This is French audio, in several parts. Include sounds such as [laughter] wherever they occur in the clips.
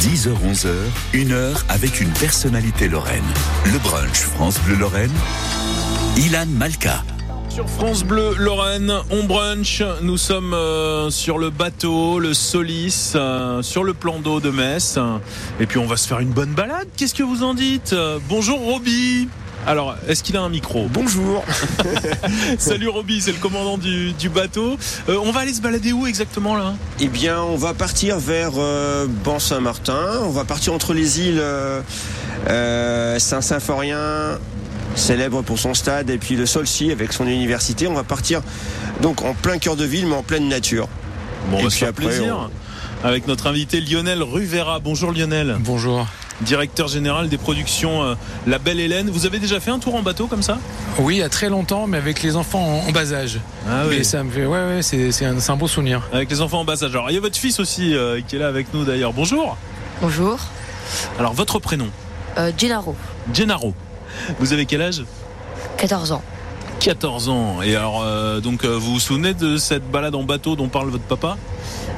10h-11h, une heure avec une personnalité lorraine. Le brunch France Bleu Lorraine, Ilan Malka. Sur France Bleu Lorraine, on brunch. Nous sommes euh, sur le bateau, le Solis, euh, sur le plan d'eau de Metz. Et puis on va se faire une bonne balade. Qu'est-ce que vous en dites? Bonjour Roby. Alors, est-ce qu'il a un micro? Bonjour. [laughs] Salut Roby, c'est le commandant du, du bateau. Euh, on va aller se balader où exactement là? Eh bien, on va partir vers euh, Ban-Saint-Martin. On va partir entre les îles euh, Saint-Symphorien, célèbre pour son stade, et puis le Solcy avec son université. On va partir donc en plein cœur de ville, mais en pleine nature. Bon, on Et se puis après, plaisir. Avec notre invité Lionel Ruvera. Bonjour Lionel, Bonjour. directeur général des productions euh, La Belle Hélène. Vous avez déjà fait un tour en bateau comme ça? Oui, il y a très longtemps, mais avec les enfants en, en bas âge. Ah Et ça me fait, ouais, ouais, c'est, c'est un, c'est un beau souvenir. Avec les enfants en bas âge. Alors, il y a votre fils aussi euh, qui est là avec nous d'ailleurs. Bonjour. Bonjour, Alors, votre prénom? Euh, Gennaro, Gennaro. Vous avez quel âge? 14 ans. 14 ans. Et alors, euh, donc, euh, vous vous souvenez de cette balade en bateau dont parle votre papa?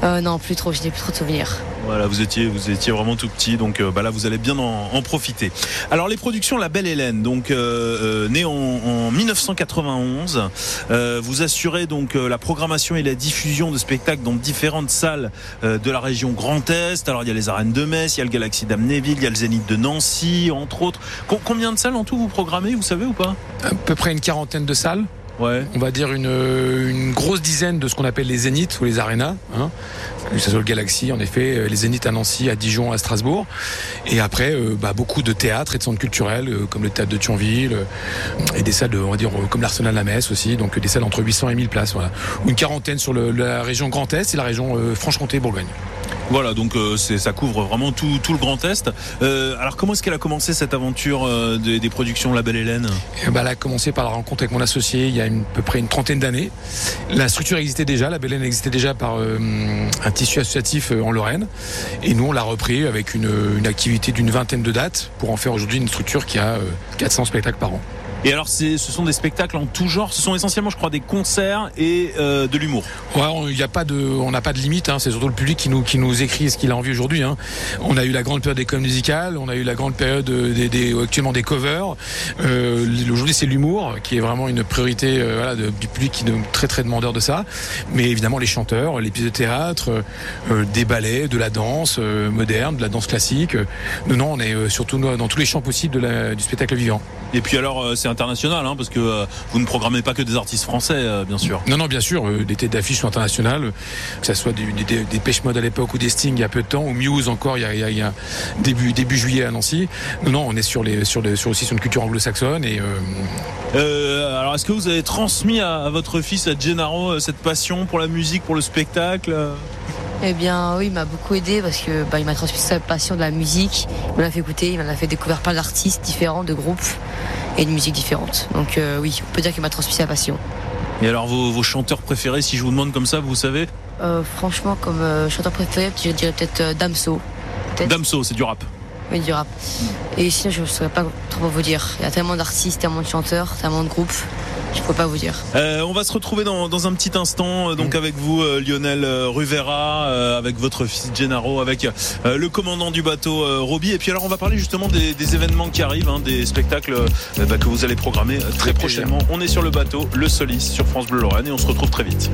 Euh, non, plus trop, je n'ai plus trop de souvenirs. Voilà, vous étiez, vous étiez vraiment tout petit, donc euh, bah là, vous allez bien en, en profiter. Alors, les productions La Belle Hélène, donc euh, euh, née en, en 1991, euh, vous assurez donc euh, la programmation et la diffusion de spectacles dans différentes salles euh, de la région Grand Est. Alors, il y a les arènes de Metz, il y a le Galaxy d'Amnéville, il y a le Zénith de Nancy, entre autres. Com- combien de salles en tout vous programmez, vous savez ou pas? À peu près une quarantaine de salles. On va dire une, grosse dizaine de ce qu'on appelle les zéniths ou les arénas. Hein. Que ce soit le Galaxy, en effet, euh, les zéniths à Nancy, à Dijon, à Strasbourg. Et après, euh, bah, beaucoup de théâtres et de centres culturels, euh, comme le théâtre de Thionville, et des salles, on va dire, comme l'Arsenal à Metz aussi, donc des salles entre 800 et 1000 places. Voilà. Une quarantaine sur la région Grand Est et la région Franche-Comté-Bourgogne. Voilà, donc euh, ça couvre vraiment tout, le Grand Est. Euh, alors, comment est-ce qu'elle a commencé cette aventure euh, des, productions La Belle Hélène? Et bah, elle a commencé par la rencontre avec mon associé il y a à peu près une trentaine d'années. La structure existait déjà, la Bélène existait déjà par un tissu associatif en Lorraine. Et nous, on l'a repris avec une, activité d'une vingtaine de dates pour en faire aujourd'hui une structure qui a euh, 400 spectacles par an. Et alors, ce sont des spectacles en tout genre. Ce sont essentiellement, je crois, des concerts et euh, de l'humour. Ouais, on- il y a pas de, on n'a pas de limite. Hein, c'est surtout le public qui nous qui nous écrit ce qu'il a envie aujourd'hui. Hein. On a eu la grande période des comédies musicales, on a eu la grande période euh, des, des actuellement des covers. Euh, aujourd'hui, c'est l'humour qui est vraiment une priorité euh, voilà, de- du public qui est très très demandeur de ça. Mais évidemment, les chanteurs, les pièces de théâtre, euh, euh, des ballets, de la danse euh, moderne, de la danse classique. Non, non, on est surtout dans tous les champs possibles de la- du spectacle vivant. Et puis alors, euh, c'est international, hein, parce que euh, vous ne programmez pas que des artistes français, euh, bien sûr. Non, non, bien sûr, euh, des têtes d'affiche sont internationales, euh, que ce soit des, des, des Pêche Mode à l'époque ou des Sting il y a peu de temps, ou Muse encore il y a, il y a- il y a début, début juillet à Nancy. Non, non, on est sur, les, sur, les, sur aussi sur une culture anglo-saxonne et euh, Euh, alors, est-ce que vous avez transmis à, à votre fils, à Gennaro, euh, cette passion pour la musique, pour le spectacle? euh Eh bien, oui, il m'a beaucoup aidé parce que bah, il m'a transmis sa passion de la musique. Il me l'a fait écouter, il m'a fait découvrir plein d'artistes différents, de groupes et de musiques différentes. Donc, euh, oui, on peut dire qu'il m'a transmis sa passion. Et alors, vos, vos chanteurs préférés, si je vous demande comme ça, vous savez Euh, franchement, comme euh, chanteur préféré, je dirais peut-être Damso. Damso, c'est du rap. Oui, du rap. Et sinon, je ne saurais pas trop vous dire. Il y a tellement d'artistes, tellement de chanteurs, tellement de groupes. Je ne peux pas vous dire. Euh, on va se retrouver dans, dans un petit instant, euh, donc avec vous, euh, Lionel euh, Ruvera, euh, avec votre fils Gennaro, avec euh, le commandant du bateau euh, Roby. Et puis alors, on va parler justement des, des événements qui arrivent, hein, des spectacles euh, bah, que vous allez programmer très prochainement. On est sur le bateau, le Solis, sur France Bleu Lorraine, et on se retrouve très vite.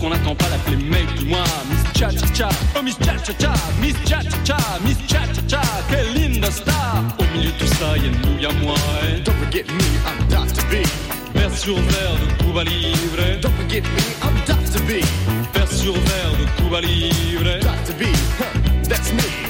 Qu'on n'attend pas, l'appeler mec du mois. Miss Cha Cha Cha, oh Miss Cha Cha Cha, Miss Cha Cha Cha, Miss Cha Cha Cha, quelle linda star. Au milieu de tout ça, y'a nous, y'a moi. hein. Don't forget me, I'm Dr. B. Verre sur verre de Cuba Libre. Don't forget me, I'm Dr. B. Verre sur verre de Cuba Libre. Dr. B, huh, that's me.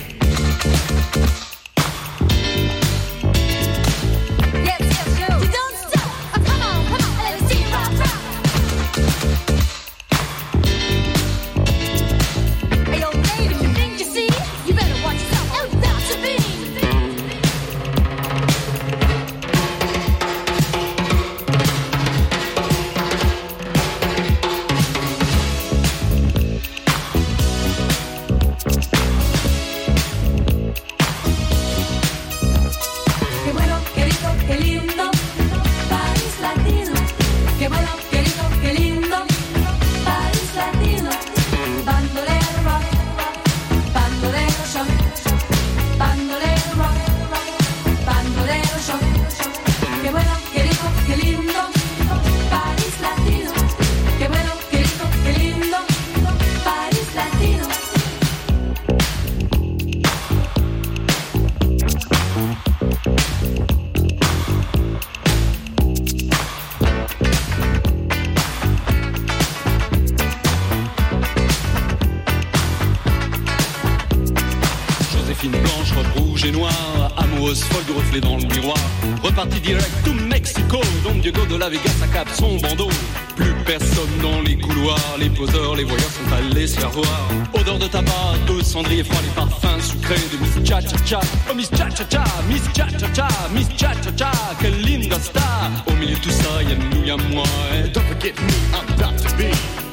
Personne dans les couloirs, les poseurs, les voyeurs sont allés se faire voir. Odeur de tabac, de cendrier froid, les parfums sucrés de Miss Cha Cha Cha. Oh Miss Cha Cha Cha, Miss Cha Cha Cha, Miss Cha Cha Cha, quelle linda star. Au milieu de tout ça, y'a nous, y'a moi. hein. Don't forget me, I'm Dr. B.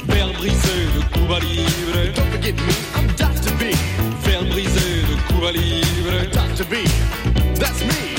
Verre brisé de Cuba Libre. Don't forget me, I'm Dr. B. Verre brisé de Cuba Libre. Dr. B, that's me.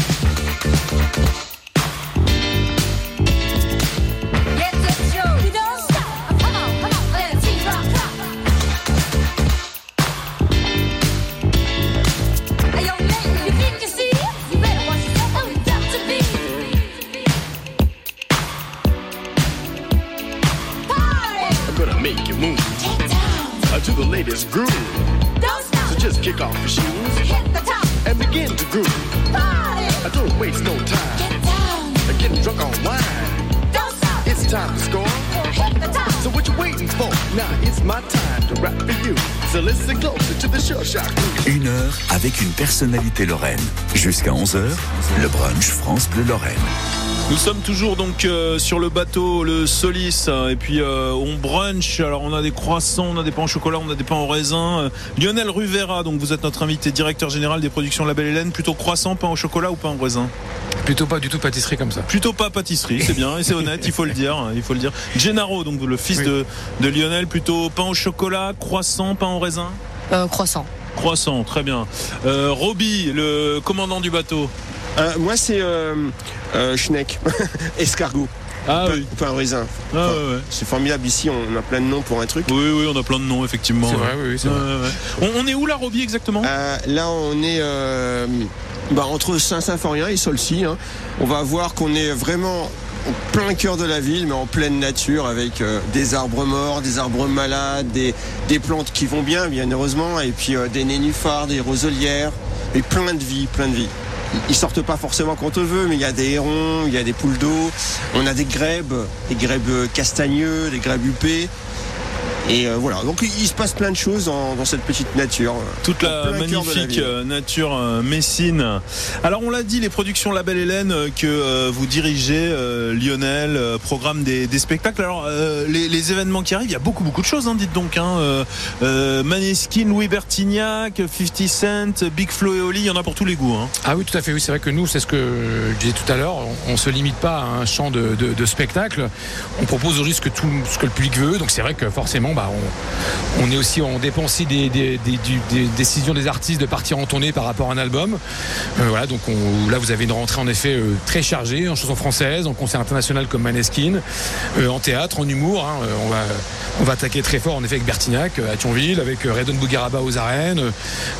Une heure avec une personnalité lorraine. Jusqu'à 11h, le brunch France Bleu Lorraine. Nous sommes toujours donc euh, sur le bateau, le Solis, euh, et puis euh, on brunch. Alors on a des croissants, on a des pains au chocolat, on a des pains au raisin. Euh, Lionel Ruvera, donc vous êtes notre invité, directeur général des productions La Belle Hélène. Plutôt croissant, pain au chocolat ou pain au raisin? Plutôt pas du tout pâtisserie comme ça. Plutôt pas pâtisserie, c'est bien et c'est [laughs] honnête, il faut le dire, il faut le dire. Gennaro, donc le fils Oui. de, de Lionel, plutôt pain au chocolat, croissant, pain au raisin? Euh, croissant. Croissant, très bien. Euh, Roby, le commandant du bateau. Euh, moi, c'est euh, euh, Schneck, [laughs] escargot, Ah pain, oui. pain raisin. Ah, Enfin, ouais, ouais. C'est formidable ici, on a plein de noms pour un truc. Oui, oui, on a plein de noms, effectivement. C'est ouais. vrai, oui, oui, c'est Ouais, vrai. ouais. On, on est où là, Roby, exactement? Euh, là, on est euh, bah, entre Saint-Symphorien et Solcy. hein. On va voir qu'on est vraiment plein cœur de la ville, mais en pleine nature, avec euh, des arbres morts, des arbres malades, des, des plantes qui vont bien, bien heureusement, et puis euh, des nénuphars, des roselières, et plein de vie, plein de vie. Ils sortent pas forcément quand on veut, mais il y a des hérons, il y a des poules d'eau, on a des grèbes, des grèbes castagneux, des grèbes huppées. Et euh, voilà, donc il, il se passe plein de choses dans, dans cette petite nature. Toute la magnifique euh, nature euh, messine. Alors on l'a dit, les productions La Belle Hélène que euh, vous dirigez, euh, Lionel, euh, programme des, des spectacles. Alors euh, les, les événements qui arrivent, il y a beaucoup beaucoup de choses, hein, dites donc. Hein, euh, euh, Maneskin, Louis Bertignac, 50 Cent, Big Flo et Oli, il y en a pour tous les goûts. Hein. Ah oui, tout à fait. Oui, c'est vrai que nous, c'est ce que je disais tout à l'heure. On, on se limite pas à un champ de, de- de spectacle. On propose au risque tout ce que le public veut. Donc c'est vrai que forcément, bah, on, on est aussi, on dépend aussi des, des- des- du- des décisions des artistes de partir en tournée par rapport à un album. Euh, voilà, donc on- là vous avez une rentrée en effet euh, très chargée en chansons françaises, en concert international comme Maneskin, euh, en théâtre, en humour. hein. On va on va attaquer très fort en effet avec Bertignac à Thionville, avec Redon Bougaraba aux arènes.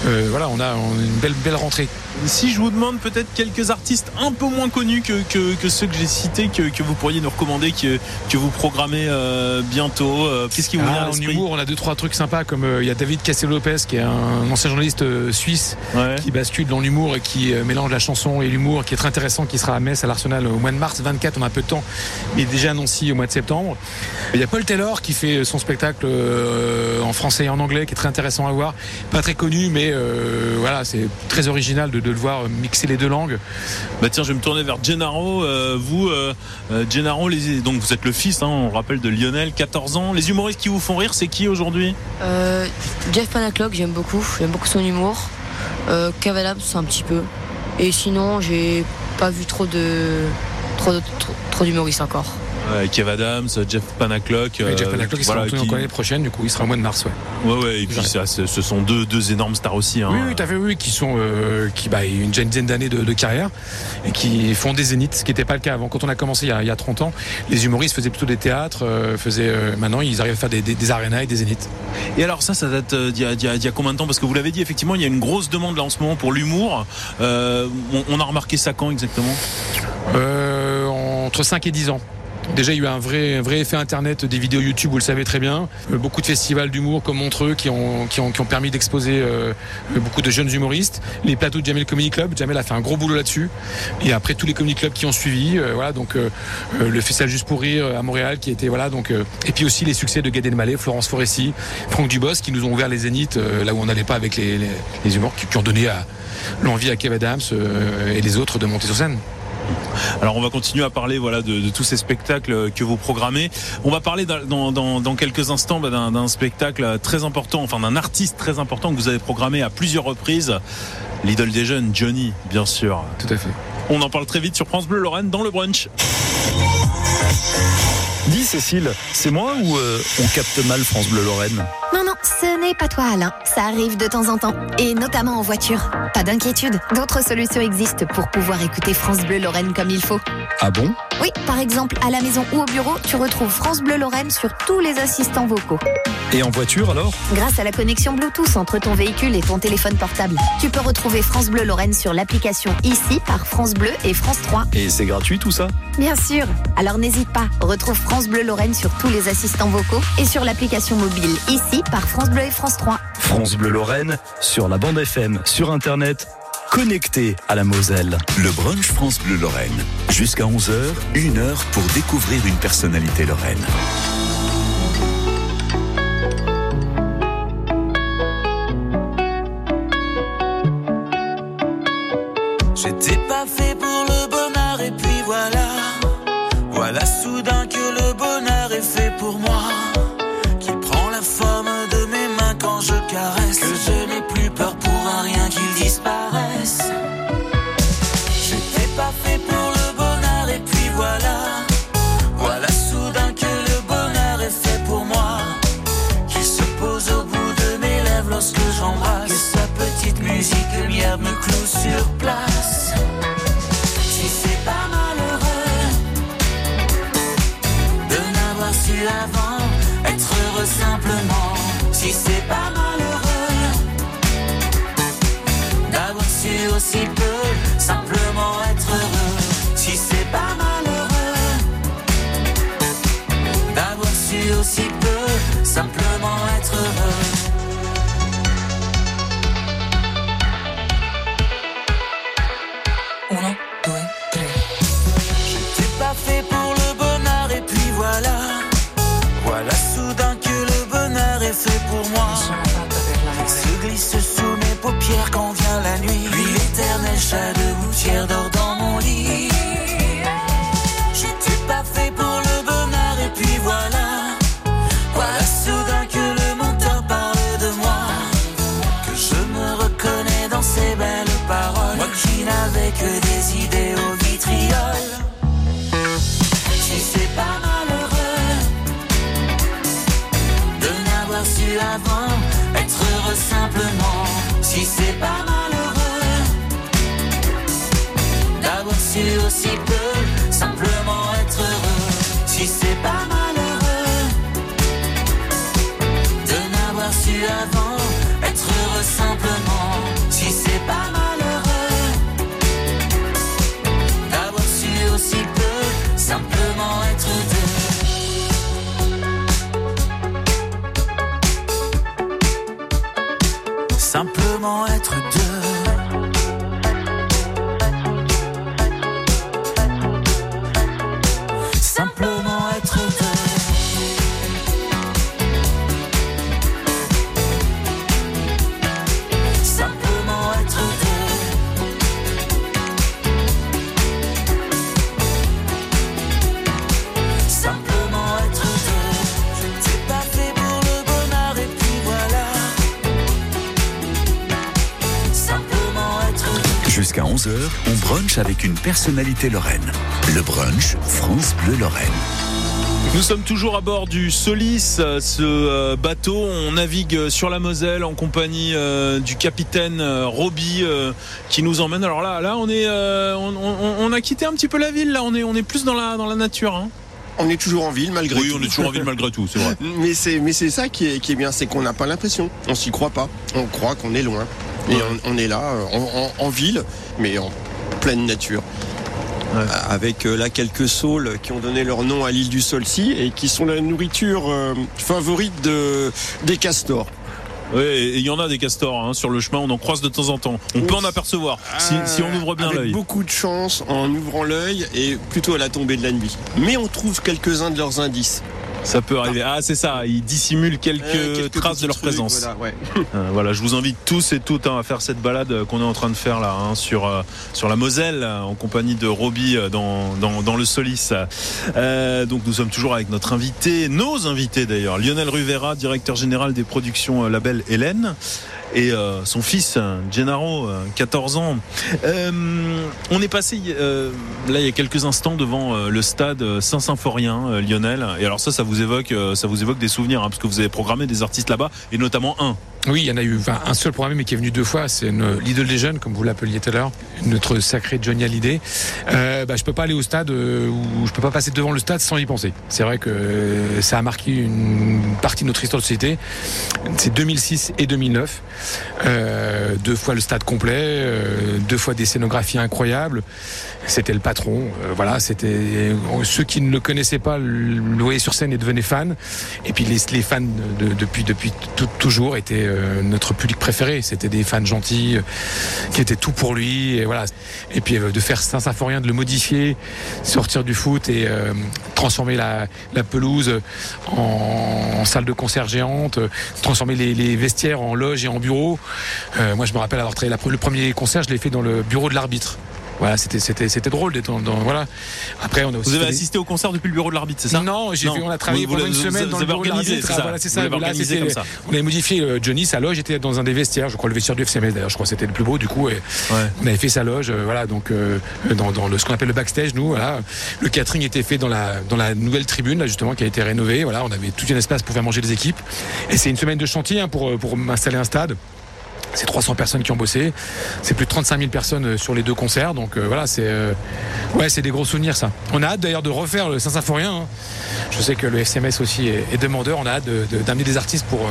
Voilà, on a on a une belle belle rentrée. Si je vous demande peut-être quelques artistes un peu moins connus que, que, que ceux que j'ai cités, que, que vous pourriez nous recommander, que, que vous programmez bientôt, qu'est-ce qui vous vient Ah, à en humour, on a deux trois trucs sympas comme euh, il y a David Castello-Lopez qui est un ancien journaliste euh, suisse Ouais. qui bascule dans l'humour et qui euh, mélange la chanson et l'humour, qui est très intéressant, qui sera à Metz à l'Arsenal au mois de mars 24. On a peu de temps, mais déjà annoncé au mois de septembre. Il y a Paul Taylor qui fait son spectacle en français et en anglais, qui est très intéressant à voir. Pas très connu, mais voilà, c'est très original de, de le voir mixer les deux langues. Bah tiens, je vais me tourner vers Gennaro. Vous, Gennaro, les, donc vous êtes le fils, hein, on rappelle de Lionel, 14 ans. Les humoristes qui vous font c'est qui aujourd'hui Euh, Jeff Panaclock, j'aime beaucoup. J'aime beaucoup son humour. Euh, Adams, un petit peu. Et sinon, j'ai pas vu trop de- trop, trop d'humoristes encore. Ouais, Kev Adams, Jeff Panaclock. Jeff euh, Panaclock, il sera qui- l'année prochaine, du coup, il sera au mois de mars. Ouais. Ouais, ouais, et puis ça, ce sont deux, deux énormes stars aussi. Hein. Oui, oui, à fait, oui, qui sont, euh, qui, bah, une dizaine d'années de, de carrière et qui font des zéniths, ce qui n'était pas le cas avant. Quand on a commencé il y a, il y a 30 ans, les humoristes faisaient plutôt des théâtres, euh, faisaient, maintenant ils arrivent à faire des, des, des arénas et des zéniths. Et alors ça, ça date d'il y, a- y y combien de temps? Parce que vous l'avez dit, effectivement, il y a une grosse demande là en ce moment pour l'humour. On, on a remarqué ça quand exactement? Euh, entre 5 et 10 ans. Déjà, il y a eu un vrai, effet internet des vidéos YouTube, vous le savez très bien. Euh, beaucoup de festivals d'humour comme Montreux qui ont, permis d'exposer euh, beaucoup de jeunes humoristes. Les plateaux de Jamel Comedy Club, Jamel a fait un gros boulot là-dessus. Et après, tous les comedy clubs qui ont suivi. euh, voilà, donc le festival Juste pour Rire à Montréal qui était voilà donc et puis aussi les succès de Gad Elmaleh, Florence Foresti, Franck Dubos qui nous ont ouvert les zéniths là où on n'allait pas avec les, les, qui, qui ont donné l'envie à Kev Adams et les autres de monter sur scène. Alors on va continuer à parler voilà de, de tous ces spectacles que vous programmez. On va parler dans, dans- dans- dans quelques instants bah, d'un d'un spectacle très important, enfin d'un artiste très important que vous avez programmé à plusieurs reprises. L'idole des jeunes, Johnny, bien sûr. Tout à fait. On en parle très vite sur France Bleu Lorraine dans le brunch. Dis Cécile, c'est moi ou euh, on capte mal France Bleu Lorraine? Non, non, ce n'est pas toi, Alain. Ça arrive de temps en temps, et notamment en voiture. Pas d'inquiétude, d'autres solutions existent pour pouvoir écouter France Bleu Lorraine comme il faut. Ah bon? Oui, par exemple, à la maison ou au bureau, tu retrouves France Bleu Lorraine sur tous les assistants vocaux. Et en voiture alors? Grâce à la connexion Bluetooth entre ton véhicule et ton téléphone portable, tu peux retrouver France Bleu Lorraine sur l'application ici par France Bleu et France 3. Et c'est gratuit tout ça? Bien sûr. Alors n'hésite pas, retrouve France Bleu Lorraine sur tous les assistants vocaux et sur l'application mobile ici par France Bleu et France 3. France Bleu Lorraine, sur la bande FM, sur internet, connecté à la Moselle. Le brunch France Bleu Lorraine. Jusqu'à 11h, une heure pour découvrir une personnalité lorraine. l'avant. Brunch avec une personnalité lorraine. Le brunch France Bleu Lorraine. Nous sommes toujours à bord du Solis, euh, ce euh, bateau. On navigue sur la Moselle en compagnie euh, du capitaine Roby qui nous emmène. Alors là, là, on est, on, on- on a quitté un petit peu la ville. Là, on est, on est plus dans la, dans la nature. hein. On est toujours en ville malgré Oui, tout. on est toujours en ville malgré tout, c'est vrai. [laughs] Mais c'est mais c'est ça qui est, qui est bien, c'est qu'on n'a pas l'impression. On s'y croit pas. On croit qu'on est loin. Et Ouais. on, on est là en, en- en ville, mais en pleine nature. Ouais. Euh, Avec euh, là quelques saules qui ont donné leur nom à l'île du Solcy et qui sont la nourriture euh, favorite de, des castors. Oui, il y en a des castors hein, sur le chemin. On en croise de temps en temps. On peut en apercevoir si, si on ouvre bien l'œil. beaucoup de chance en ouvrant l'œil et plutôt à la tombée de la nuit. Mais on trouve quelques-uns de leurs indices. Ça peut arriver. Ah, c'est ça. Ils dissimulent quelques, Euh, quelques traces de leur trucs, présence. voilà, ouais. [laughs] Euh, voilà, je vous invite tous et toutes hein, à faire cette balade qu'on est en train de faire là hein, sur euh, sur la Moselle en compagnie de Roby dans, dans dans le Solis. Donc nous sommes toujours avec notre invité, nos invités d'ailleurs, Lionel Ruvera, directeur général des productions label Hélène. Et euh, son fils, Gennaro, euh, 14 ans. Euh, on est passé euh, là il y a quelques instants devant le stade Saint-Symphorien, Lionel. Et alors ça, ça vous euh, ça vous évoque des souvenirs, hein, parce que vous avez programmé des artistes là-bas, et notamment un. Oui, il y en a eu enfin, un seul programme, mais qui est venu deux fois. C'est l'idole des jeunes, comme vous l'appeliez tout à l'heure, notre sacré Johnny Hallyday. Euh, bah, je peux pas aller au stade euh, ou je peux pas passer devant le stade sans y penser. C'est vrai que euh, ça a marqué une partie de notre histoire de société. C'est 2006 et 2009. Euh, deux fois le stade complet, deux fois des scénographies incroyables. C'était le patron. voilà, c'était ceux qui ne le connaissaient pas le voyaient sur scène et devenaient fans. Et puis les, fans de- depuis depuis toujours étaient euh, notre public préféré. C'était des fans gentils euh, qui étaient tout pour lui. Et voilà. Et puis euh, de faire Saint-Symphorien, de le modifier, sortir du foot et transformer la, pelouse en, salle de concert géante, transformer les, vestiaires en loge et en bureau. Moi, je me rappelle avoir la- le premier concert, je l'ai fait dans le bureau de l'arbitre. Voilà, c'était c'était c'était drôle d'être dans, dans- voilà. Après, on a aussi Vous avez des- assisté au concert depuis le bureau de l'arbitre, c'est ça? Non, j'ai fait, on a travaillé Vous- vous pendant une semaine vous dans le avez bureau de l'arbitre. ça voilà, c'est Vous ça. l'avez Là, organisé c'était- comme ça. On avait modifié euh, Johnny, sa loge était dans un des vestiaires. Je crois le vestiaire du FCMS d'ailleurs. Je crois c'était le plus beau du coup. Et On avait fait sa loge, euh, voilà, donc euh, dans, dans le, ce qu'on appelle le backstage. Nous, voilà, le catering était fait dans la dans la nouvelle tribune là justement qui a été rénovée. Voilà, on avait tout un espace pour faire manger les équipes. Et c'est une semaine de chantier hein, pour pour installer un stade. C'est 300 personnes qui ont bossé. C'est plus de 35 000 personnes euh, sur les deux concerts. Donc euh, voilà, c'est euh, ouais, c'est des gros souvenirs ça. On a hâte d'ailleurs de refaire le Saint-Symphorien. hein. Je sais que le FCMS aussi est, est demandeur. On a hâte de- de- d'amener des artistes pour euh,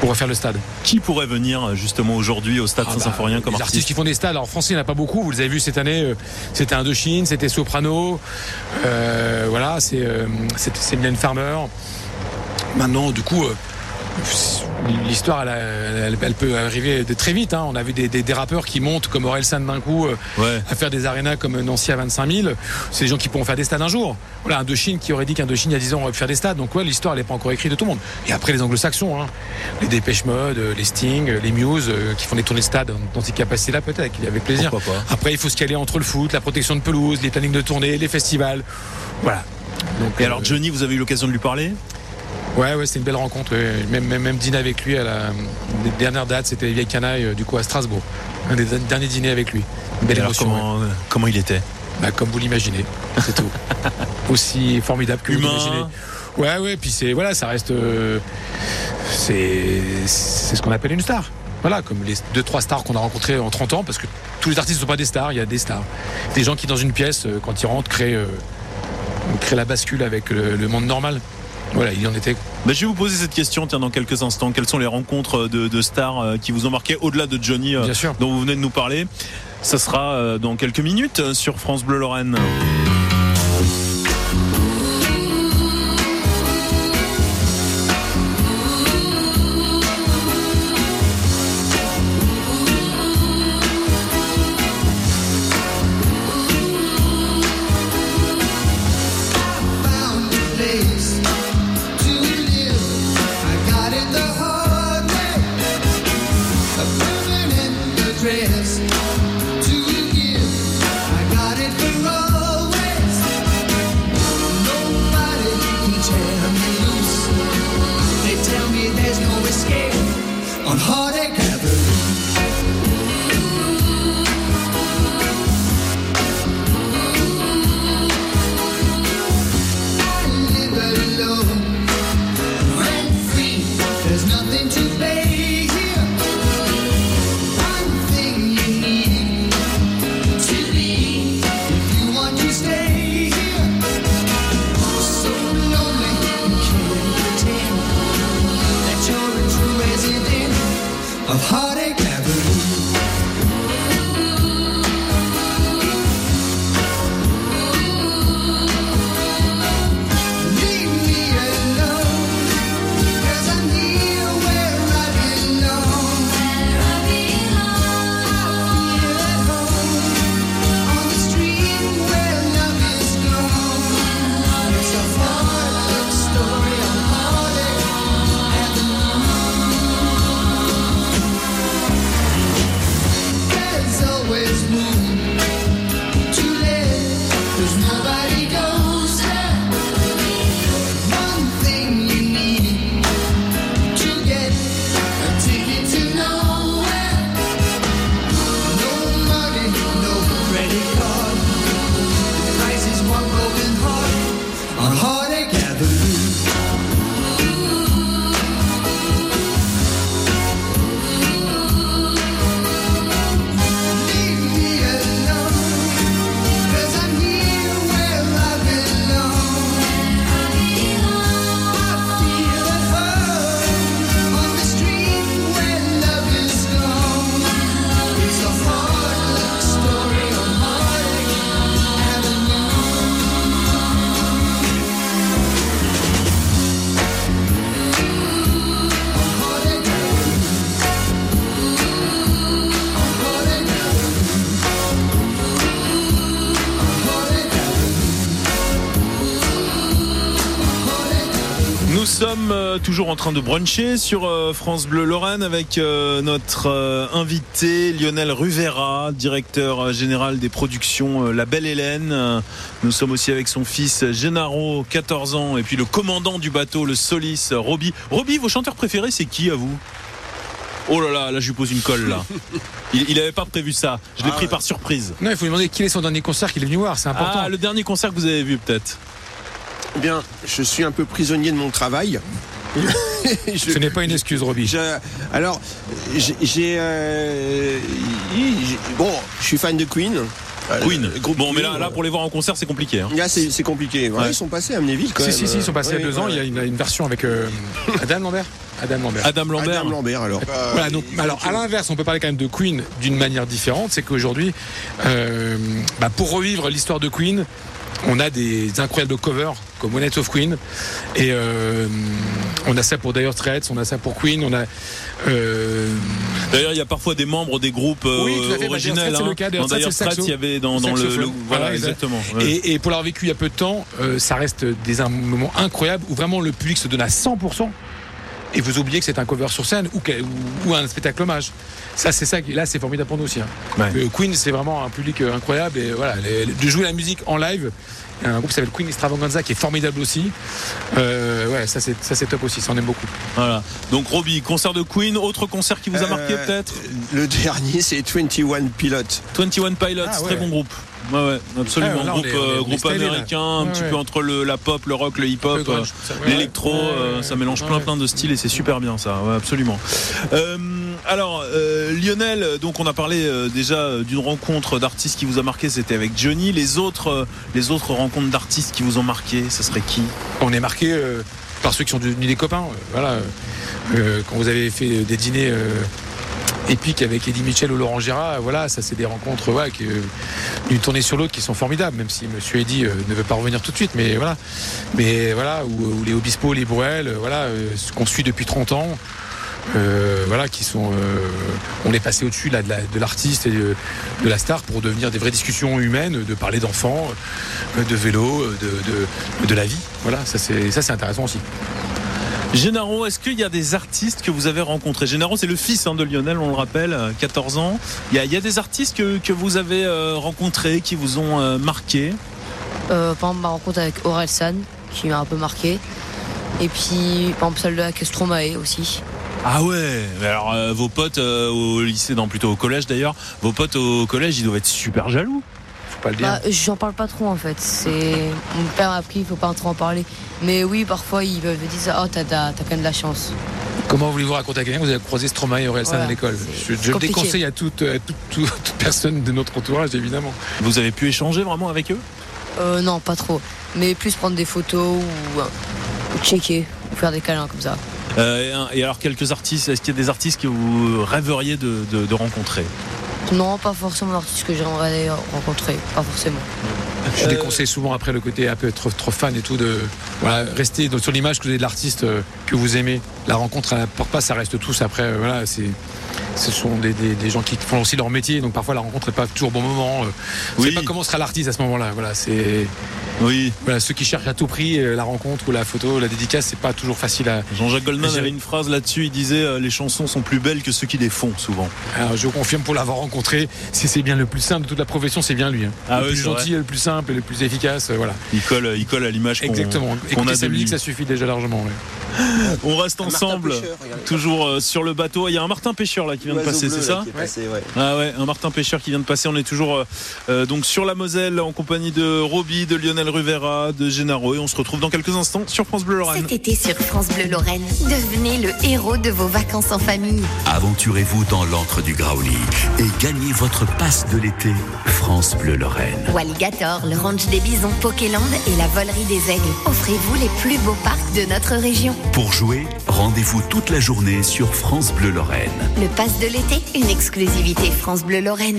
pour refaire le stade. Qui pourrait venir justement aujourd'hui au stade Ah Saint-Symphorien bah, comme les artiste artistes qui font des stades. Alors en français, il n'y en a pas beaucoup. Vous les avez vus cette année. C'était Indochine, c'était Soprano. voilà, c'est Mylène Farmer. Maintenant, du coup. L'histoire, elle, a- elle- elle peut arriver de très vite. hein. On a vu des, des- des rappeurs qui montent comme Orelsan d'un coup euh, à faire des arénas comme Nancy à 25 000. C'est des gens qui pourront faire des stades un jour. Voilà, Indochine qui aurait dit qu'Indochine il y a 10 ans aurait pu faire des stades. Donc ouais, l'histoire elle n'est pas encore écrite de tout le monde. Et après les anglo-saxons, hein. les Dépêche Mode, euh, les Sting, euh, les Muse euh, qui font des tournées de stades dans ces capacités-là peut-être, qu'il y avait plaisir. Après il faut se caler entre le foot, la protection de pelouse, les plannings de tournée, les festivals. Voilà. Donc, Et euh, alors Johnny, vous avez eu l'occasion de lui parler? Ouais, ouais, c'était une belle rencontre. Même, même, même dîner avec lui à la les dernières dates, c'était les vieilles canailles euh, du coup à Strasbourg. Un des derniers dîners avec lui. Une belle émotion. comment, ouais. comment il était? Bah, comme vous l'imaginez, c'est tout. [laughs] Aussi formidable que Humain. vous l'imaginez. Ouais, ouais, puis c'est voilà, ça reste. euh, c'est c'est ce qu'on appelle une star. Voilà, comme les deux trois stars qu'on a rencontrés en 30 ans, parce que tous les artistes ne sont pas des stars, il y a des stars, des gens qui dans une pièce, euh, quand ils rentrent, créent, euh, créent la bascule avec le, le monde normal. Voilà, il y en était. Bah, je vais vous poser cette question tiens, dans quelques instants. Quelles sont les rencontres de, de stars euh, qui vous ont marqué au-delà de Johnny euh, Bien sûr. dont vous venez de nous parler? Ça sera euh, dans quelques minutes euh, sur France Bleu Lorraine. Toujours en train de bruncher sur euh, France Bleu Lorraine avec euh, notre euh, invité Lionel Ruvera, directeur général des productions La Belle Hélène. Nous sommes aussi avec son fils Gennaro, 14 ans, et puis le commandant du bateau, le Solis, Roby. Roby, vos chanteurs préférés, c'est qui à vous? Oh là là, là je lui pose une colle là. [laughs] Il, il avait pas prévu ça. Je l'ai Ah pris ouais. par surprise. Non, il faut lui demander quel est son dernier concert qu'il est venu voir, c'est important. Ah, le dernier concert que vous avez vu peut-être Eh Bien, je suis un peu prisonnier de mon travail. [laughs] Ce n'est pas une excuse, Roby. Je- alors, j'ai- euh, j'ai- bon, je suis fan de Queen. Euh, Queen. Bon, mais là, pour les voir en concert, c'est compliqué. hein. Là, c'est compliqué. Ouais, Ouais. Ils sont passés à Amnéville quand Si, même. si, si, ils sont passés il y a Ouais, deux ans. Il y a une, une version avec euh, Adam Lambert. Adam Lambert. Adam Lambert. Adam Lambert, alors. Voilà, donc, alors à l'inverse, on peut parler quand même de Queen d'une manière différente. C'est qu'aujourd'hui, euh, bah, pour revivre l'histoire de Queen, on a des incroyables covers comme One Night of Queen et euh, on a ça pour Dire Straits, on a ça pour Queen, on a euh, D'ailleurs, il y a parfois des membres des groupes euh, Oui, tout à fait. Originels. Dire Straits, c'est hein. le cas. Dire Dans il y avait dans, dans le, voilà, exactement. ouais. Et, et pour l'avoir vécu il y a peu de temps, euh, ça reste des un moment incroyable où vraiment le public se donne à 100%. Et vous oubliez que c'est un cover sur scène ou, ou- un spectacle hommage. Ça, c'est ça qui, là, c'est formidable pour nous aussi. hein. Ouais. Queen, c'est vraiment un public incroyable. Et voilà, les- de jouer la musique en live. Il y a un groupe qui s'appelle Queen Extravaganza qui est formidable aussi. Euh, ouais, ça c'est, ça c'est top aussi, ça on aime beaucoup. Voilà. Donc, Roby, concert de Queen, autre concert qui vous a marqué Euh, peut-être? Le [laughs] dernier, c'est 21 Pilots. 21 Pilots, Ah, très ouais. bon groupe. Ouais, ouais, absolument. Là, on groupe est- euh, là. américain, un Ouais, petit ouais. peu entre le, la pop, le rock, le hip-hop, euh, ça, ouais, l'électro, ouais, euh, ouais, ça mélange ouais. plein plein de styles et c'est super bien ça, ouais, absolument. Euh, alors euh, Lionel, donc on a parlé euh, déjà d'une rencontre d'artistes qui vous a marqué, c'était avec Johnny. Les autres, euh, les autres rencontres d'artistes qui vous ont marqué, ce serait qui? On est marqué euh, par ceux qui sont devenus des copains. euh, voilà, quand vous avez fait des dîners euh, épiques avec Eddie Mitchell ou Laurent Gérard, voilà, ça c'est des rencontres qui, d'une tournée sur l'autre qui sont formidables, même si Monsieur Eddie euh, ne veut pas revenir tout de suite, mais voilà, mais voilà, ou les Obispo, les Bruel, euh, voilà, euh, ce qu'on suit depuis 30 ans. voilà, qui sont, on est passé au-dessus de la- de l'artiste et de, la star pour devenir des vraies discussions humaines, de parler d'enfants, de vélo, de, de, de la vie. Voilà, ça c'est ça c'est intéressant aussi. Gennaro, est-ce qu'il y a des artistes que vous avez rencontrés? Gennaro, c'est le fils hein, de Lionel, on le rappelle, euh, 14 ans. Il y a, il y a des artistes que, que vous avez euh, rencontrés, qui vous ont euh, marqué Euh, par exemple, ma rencontre avec Aurel San, qui m'a un peu marqué. Et puis, par exemple, celle de avec Stromae aussi. Ah ouais Mais Alors euh, vos potes euh, au lycée, non plutôt au collège d'ailleurs, vos potes au collège, ils doivent être super jaloux. Faut pas le dire. Bah, j'en parle pas trop en fait. C'est mon père m'a appris, il faut pas trop en parler. Mais oui, parfois ils me disent oh t'as t'as t'as quand même de la chance. Comment voulez-vous raconter à quelqu'un que vous avez croisé Stromae et Voilà, à l'école Je, le déconseille à toute, à toute, toute- toute personne de notre entourage, évidemment. Vous avez pu échanger vraiment avec eux? Euh, non, pas trop. Mais plus prendre des photos ou, euh, ou checker ou faire des câlins comme ça. Euh, et alors quelques artistes, est-ce qu'il y a des artistes que vous rêveriez de, de- de rencontrer? Non, pas forcément l'artiste que j'aimerais rencontrer, pas forcément. Je Euh, déconseille souvent après le côté un peu trop, trop fan et tout de voilà, rester dans- sur l'image que vous avez de l'artiste euh, que vous aimez. La rencontre, elle n'apporte pas, ça reste tous après. euh, voilà, c'est ce sont des, des- des gens qui font aussi leur métier, donc parfois la rencontre n'est pas toujours au bon moment. euh. Vous Oui. savez pas comment sera l'artiste à ce moment-là. Voilà, c'est Oui. voilà, ceux qui cherchent à tout prix euh, la rencontre ou la photo, la dédicace, c'est pas toujours facile à. Jean-Jacques Goldman avait une phrase là-dessus, il disait euh, les chansons sont plus belles que ceux qui les font souvent. Alors, je confirme pour l'avoir rencontré, si c'est bien le plus simple de toute la profession, c'est bien lui. hein. Ah le oui, plus gentil, le plus simple et le plus efficace, euh, voilà. Il colle, il colle à l'image qu'on Exactement. qu'on Écoutez a sa de lui. musique, ça suffit déjà largement. ouais. On reste ensemble, Pêcheur, toujours euh, sur le bateau. Il y a un Martin Pêcheur là qui vient de passer, c'est ça passé, ouais. Ah ouais, un Martin Pêcheur qui vient de passer. On est toujours euh, euh, donc sur la Moselle en compagnie de Roby, de Lionel Rivera, de Gennaro et on se retrouve dans quelques instants sur France Bleu Lorraine. Cet été sur France Bleu Lorraine, devenez le héros de vos vacances en famille. Aventurez-vous dans l'antre du Graouli et gagnez votre passe de l'été France Bleu Lorraine. Walligator, le ranch des bisons, Pokéland et la volerie des aigles. Offrez-vous les plus beaux parcs de notre région. Pour jouer, rendez-vous toute la journée sur France Bleu Lorraine. Le pass de l'été, une exclusivité France Bleu Lorraine.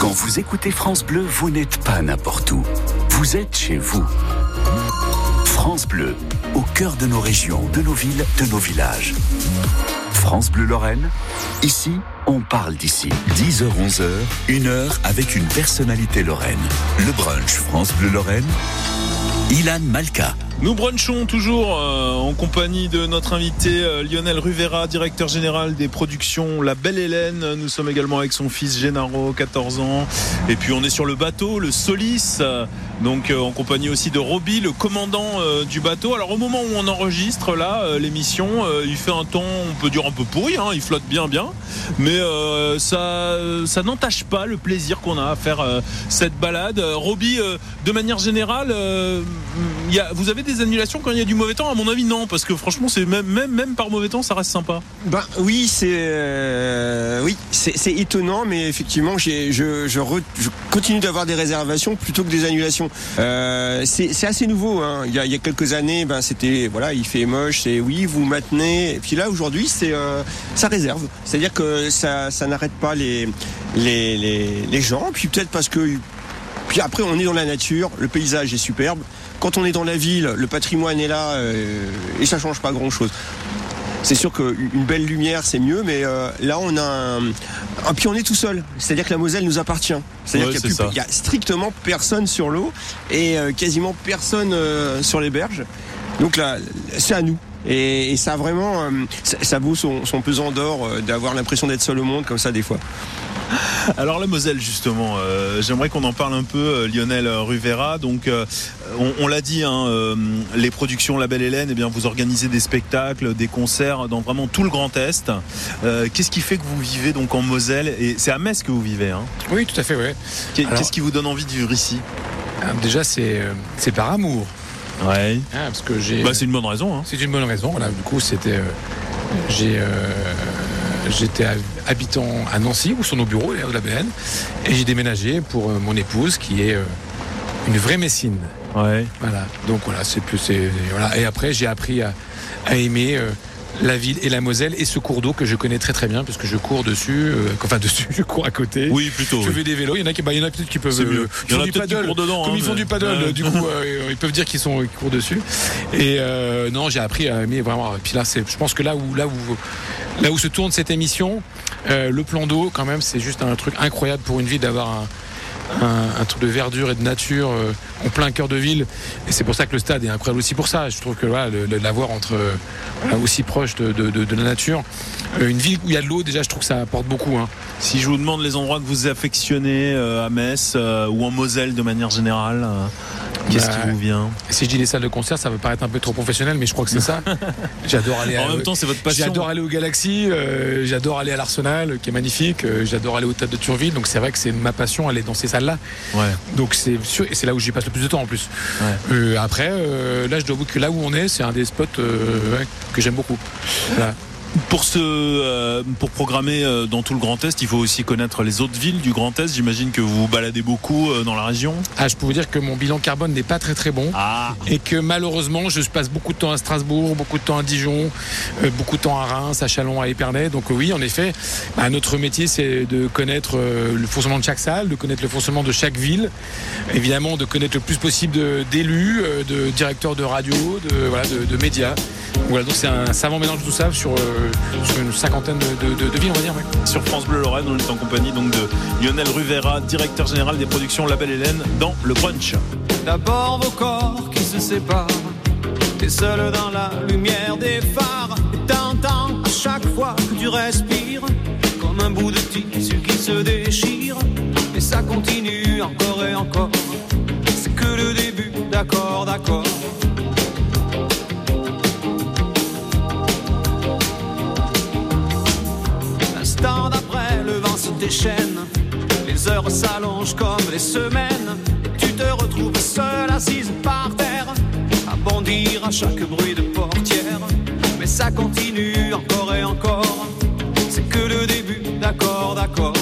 Quand vous écoutez France Bleu, vous n'êtes pas n'importe où. Vous êtes chez vous. France Bleu, au cœur de nos régions, de nos villes, de nos villages. France Bleu Lorraine, ici, on parle d'ici. 10h-11h, une heure avec une personnalité lorraine. Le brunch France Bleu Lorraine, Ilan Malka. Nous brunchons toujours euh, en compagnie de notre invité euh, Lionel Ruvera, directeur général des productions La Belle Hélène. Nous sommes également avec son fils Gennaro, 14 ans. Et puis on est sur le bateau, le Solis, euh, donc en compagnie aussi de Roby, le commandant du bateau. Alors au moment où on enregistre l'émission, il fait un temps, on peut dire un peu pourri, hein, il flotte bien bien, mais ça, ça n'entache pas le plaisir qu'on a à faire cette balade. Roby, de manière générale, vous avez des annulations quand il y a du mauvais temps? À mon avis, non, parce que franchement, c'est même, même, même par mauvais temps, ça reste sympa. Ben oui, c'est euh, oui, c'est étonnant, mais effectivement, je, je, je continue d'avoir des réservations plutôt que des annulations. Euh, c'est assez nouveau. Hein. Il, y a, quelques années, ben c'était voilà, il fait moche, c'est oui, vous maintenez. Puis là, aujourd'hui, c'est euh, ça réserve. C'est-à-dire que ça ça n'arrête pas les les, les les gens. Puis peut-être parce que puis après, on est dans la nature, le paysage est superbe. Quand on est dans la ville, le patrimoine est là euh, et ça change pas grand-chose. C'est sûr qu'une belle lumière, c'est mieux, mais euh, là, on a un, un- Puis on est tout seul. C'est-à-dire que la Moselle nous appartient. C'est-à-dire Ouais, qu'il y a strictement personne sur l'eau et euh, quasiment personne euh, sur les berges. Donc là, c'est à nous. Et, et ça vraiment, ça, ça vaut son, son pesant d'or d'avoir l'impression d'être seul au monde comme ça des fois. Alors la Moselle justement, euh, j'aimerais qu'on en parle un peu, euh, Lionel Ruvera. Donc euh, on, on l'a dit, hein, les productions La Belle Hélène, eh bien vous organisez des spectacles, des concerts dans vraiment tout le Grand Est. Qu'est-ce qui fait que vous vivez donc en Moselle? Et c'est à Metz que vous vivez hein? Oui, tout à fait, Alors- Qu'est-ce qui vous donne envie de vivre ici? Ah, Déjà, c'est par amour. Ouais. Hein, parce que j'ai. Bah, c'est une bonne raison. Hein. C'est une bonne raison. Voilà, du coup, c'était. j'ai. J'étais hab- habitant à Nancy, où sont nos bureaux, de la BN, et j'ai déménagé pour euh, mon épouse, qui est euh, une vraie Messine. Ouais. Voilà. Donc voilà, c'est plus. c'est- Voilà. Et après, j'ai appris à, à aimer. euh, la ville et la Moselle et ce cours d'eau que je connais très très bien parce que je cours dessus, euh, enfin [laughs] dessus, je cours à côté. Oui, plutôt. Je oui. fais des vélos. Il y en a qui, bah, il y en a peut-être qui peuvent. Euh, Il y en a peut-être qui paddle. courent dedans, Comme hein, ils font mais- du paddle, Ouais. du coup, euh, ils peuvent dire qu'ils sont, qu'ils courent dessus. Et euh, non, j'ai appris à aimer vraiment. Et puis là, c'est, je pense que là où, là où, là où se tourne cette émission, le plan d'eau, quand même, c'est juste un truc incroyable pour une ville d'avoir un. Un, truc de verdure et de nature euh, en plein cœur de ville. Et c'est pour ça que le stade est incroyable aussi pour ça. Je trouve que voilà, l'avoir entre euh, aussi proche de, la nature. Euh, une ville où il y a de l'eau déjà je trouve que ça apporte beaucoup hein. Si je vous demande les endroits que vous affectionnez à Metz ou en Moselle de manière générale, qu'est-ce Bah, qui vous vient Si je dis les salles de concert, ça va paraître un peu trop professionnel, mais je crois que c'est ça. [laughs] J'adore aller. En à- même temps, c'est votre passion. J'adore aller au Galaxy, euh, j'adore aller à l'Arsenal, qui est magnifique. euh, j'adore aller au Théâtre de Turville, donc c'est vrai que c'est ma passion aller dans ces salles-là. Ouais. Donc c'est sûr, et c'est là où j'y passe le plus de temps en plus. Ouais. Euh, après, là, je dois avouer que là où on est, c'est un des spots que j'aime beaucoup. Voilà. Pour ce, euh, pour programmer euh, dans tout le Grand Est, il faut aussi connaître les autres villes du Grand Est. J'imagine que vous vous baladez beaucoup euh, dans la région. Ah, je peux vous dire que mon bilan carbone n'est pas très très bon. Ah. Et que malheureusement, je passe beaucoup de temps à Strasbourg, beaucoup de temps à Dijon, beaucoup de temps à Reims, à Chalon, à Épernay. Donc oui, en effet, bah, notre métier, c'est de connaître le fonctionnement de chaque salle, de connaître le fonctionnement de chaque ville, évidemment de connaître le plus possible d'élus, de directeurs de radio, de, voilà, de, de médias. Voilà, donc c'est un savant mélange de tout ça sur, sur une cinquantaine de, de- de- de villes, on va dire. ouais. Sur France Bleu Lorraine, on est en compagnie donc de Lionel Ruvera, directeur général des productions La Belle Hélène dans le brunch. D'abord vos corps qui se séparent. T'es seul dans la lumière des phares. Et t'entends à chaque fois que tu respires. Comme un bout de tissu qui se déchire. Et ça continue encore et encore. C'est que le début, d'accord, d'accord. Déchaîne. Les heures s'allongent comme les semaines. Tu te retrouves seule assise par terre. À bondir à chaque bruit de portière. Mais ça continue encore et encore. C'est que le début, d'accord, d'accord.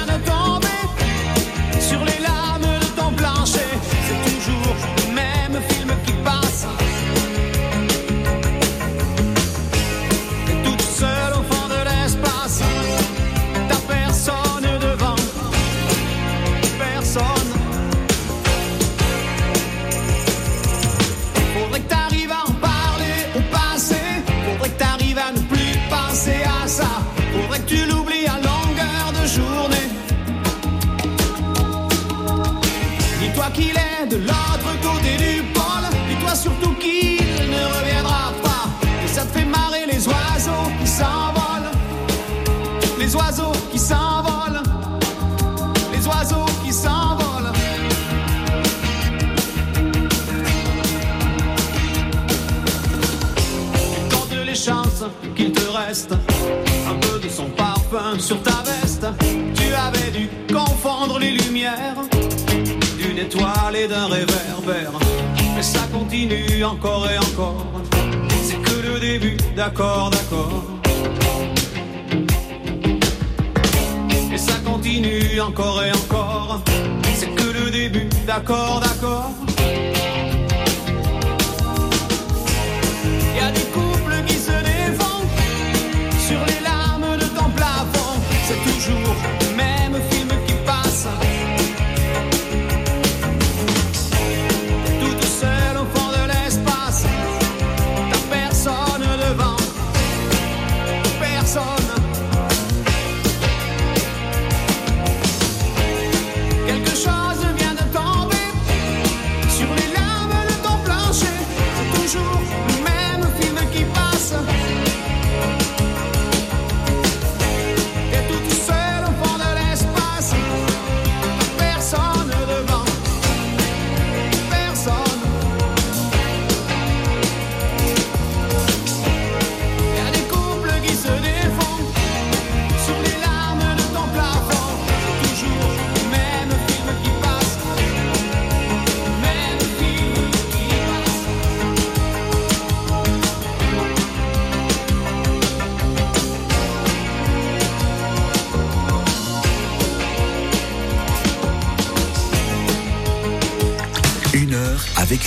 qu'il est de l'autre côté du pôle. Dis-toi surtout qu'il ne reviendra pas. Et ça te fait marrer les oiseaux qui s'envolent. Les oiseaux qui s'envolent. Les oiseaux qui s'envolent. Compte les chances qu'il te reste un peu de son parfum sur ta veste. Tu avais dû confondre les lumières étoile et d'un réverbère. Et ça continue encore et encore. C'est que le début, d'accord, d'accord. Et ça continue encore et encore. C'est que le début, d'accord, d'accord.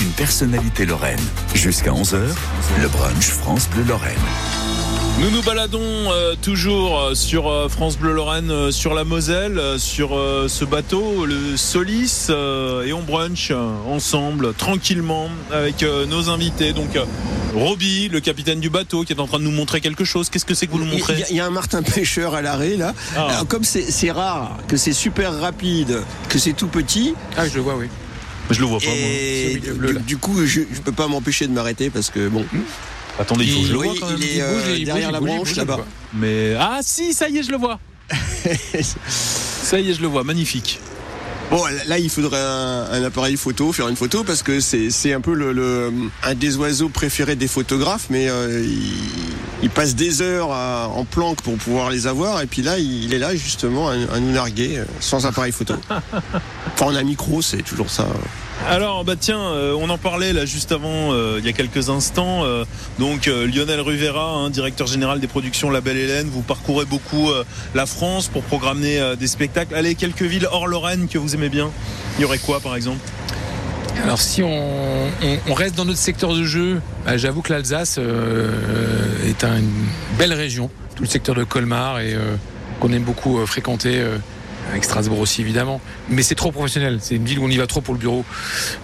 Une personnalité lorraine. Jusqu'à 11h, le brunch France Bleu Lorraine. Nous nous baladons euh, toujours euh, sur euh, France Bleu Lorraine, euh, sur la Moselle, euh, sur euh, ce bateau, le Solis, euh, et on brunch euh, ensemble, tranquillement, avec euh, nos invités. Donc, euh, Roby, le capitaine du bateau, qui est en train de nous montrer quelque chose. Qu'est-ce que c'est que vous nous montrez? il y a un Martin pêcheur à l'arrêt là. Ah. Alors, comme c'est rare, que c'est super rapide, que c'est tout petit. Ah, je le vois, oui. Je le vois pas, moi. Et du, bleu, là. du coup, je, je peux pas m'empêcher de m'arrêter parce que bon. Attendez, il faut que je le vois quand même. il est bouge, euh, derrière bouge, la bouge, branche là-bas. Mais ah si, ça y est, je le vois. [laughs] ça y est, je le vois, magnifique. Bon, là, il faudrait un, un appareil photo, faire une photo, parce que c'est un peu le, le- un des oiseaux préférés des photographes, mais euh, il, il passe des heures à- en planque pour pouvoir les avoir, et puis là, il, est là justement à, à nous narguer euh, sans appareil photo. [laughs] Enfin, on a un micro, c'est toujours ça. Alors bah tiens, euh, on en parlait là juste avant, euh, il y a quelques instants. euh, donc Lionel Rivera, hein, directeur général des productions La Belle Hélène, vous parcourez beaucoup la France pour programmer des spectacles. Allez, quelques villes hors Lorraine que vous aimez bien. Il y aurait quoi par exemple? Alors si on, reste dans notre secteur de jeu, bah, j'avoue que l'Alsace est un- une belle région. Tout le secteur de Colmar et qu'on aime beaucoup fréquenter. Avec Strasbourg aussi évidemment, mais c'est trop professionnel. C'est une ville où on y va trop pour le bureau.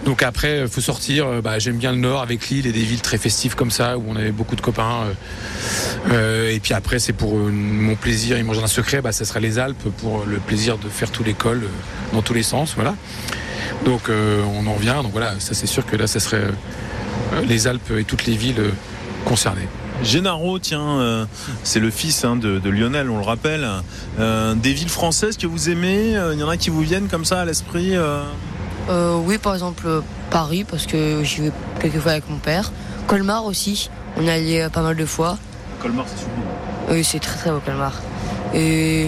Donc après, euh, faut sortir. Euh, Bah, J'aime bien le Nord avec Lille et des villes très festives comme ça où on avait beaucoup de copains. euh. Et puis après, c'est pour mon plaisir et mon jardin secret. Bah, ça sera les Alpes pour le plaisir de faire tout l'école dans tous les sens. Voilà. Donc on en revient. Donc voilà, ça c'est sûr que là, ça serait les Alpes et toutes les villes concernées. Gennaro, tiens, euh, c'est le fils hein, de, de Lionel, on le rappelle. Euh, des villes françaises que vous aimez, euh, il y en a qui vous viennent comme ça à l'esprit oui, par exemple Paris, parce que j'y vais quelques fois avec mon père. Colmar aussi, on est allé pas mal de fois. Colmar, c'est super. Oui, c'est très très beau Colmar. Et